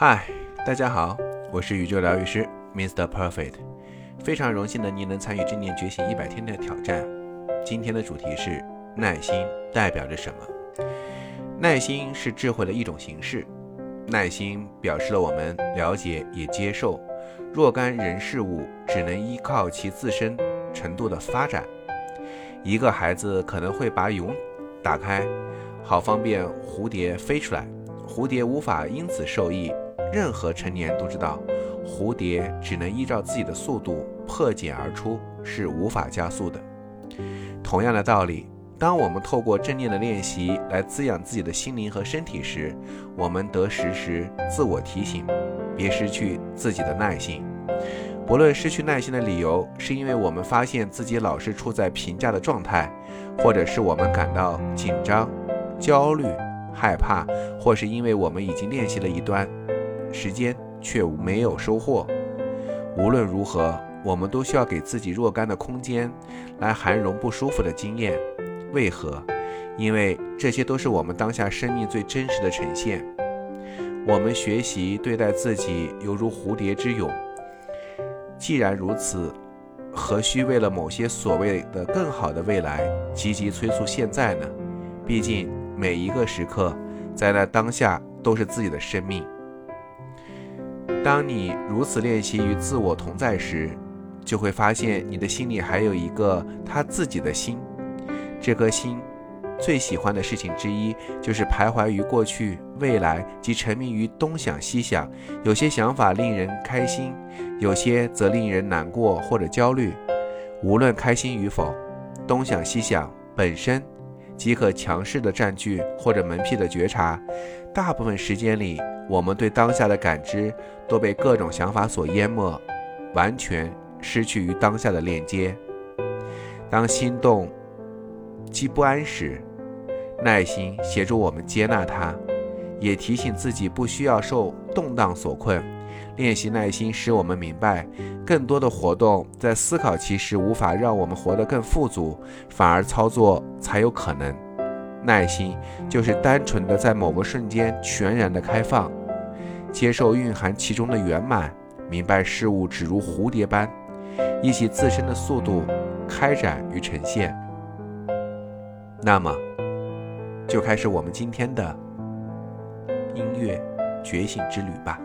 嗨，大家好，我是宇宙疗愈师 Mr. Perfect，非常荣幸的您能参与正念觉醒一百天的挑战。今天的主题是耐心代表着什么？耐心是智慧的一种形式，耐心表示了我们了解也接受若干人事物，只能依靠其自身程度的发展。一个孩子可能会把蛹打开，好方便蝴蝶飞出来。蝴蝶无法因此受益。任何成年人都知道，蝴蝶只能依照自己的速度破茧而出，是无法加速的。同样的道理，当我们透过正念的练习来滋养自己的心灵和身体时，我们得时时自我提醒，别失去自己的耐心。不论失去耐心的理由是因为我们发现自己老是处在评价的状态，或者是我们感到紧张、焦虑。害怕，或是因为我们已经练习了一段时间却没有收获。无论如何，我们都需要给自己若干的空间，来涵容不舒服的经验。为何？因为这些都是我们当下生命最真实的呈现。我们学习对待自己，犹如蝴蝶之蛹。既然如此，何须为了某些所谓的更好的未来，积极催促现在呢？毕竟。每一个时刻，在那当下都是自己的生命。当你如此练习与自我同在时，就会发现你的心里还有一个他自己的心。这颗心最喜欢的事情之一，就是徘徊于过去、未来及沉迷于东想西想。有些想法令人开心，有些则令人难过或者焦虑。无论开心与否，东想西想本身。即可强势的占据或者门僻的觉察，大部分时间里，我们对当下的感知都被各种想法所淹没，完全失去与当下的链接。当心动既不安时，耐心协助我们接纳它，也提醒自己不需要受动荡所困。练习耐心，使我们明白，更多的活动在思考其实无法让我们活得更富足，反而操作才有可能。耐心就是单纯的在某个瞬间全然的开放，接受蕴含其中的圆满，明白事物只如蝴蝶般，依其自身的速度开展与呈现。那么，就开始我们今天的音乐觉醒之旅吧。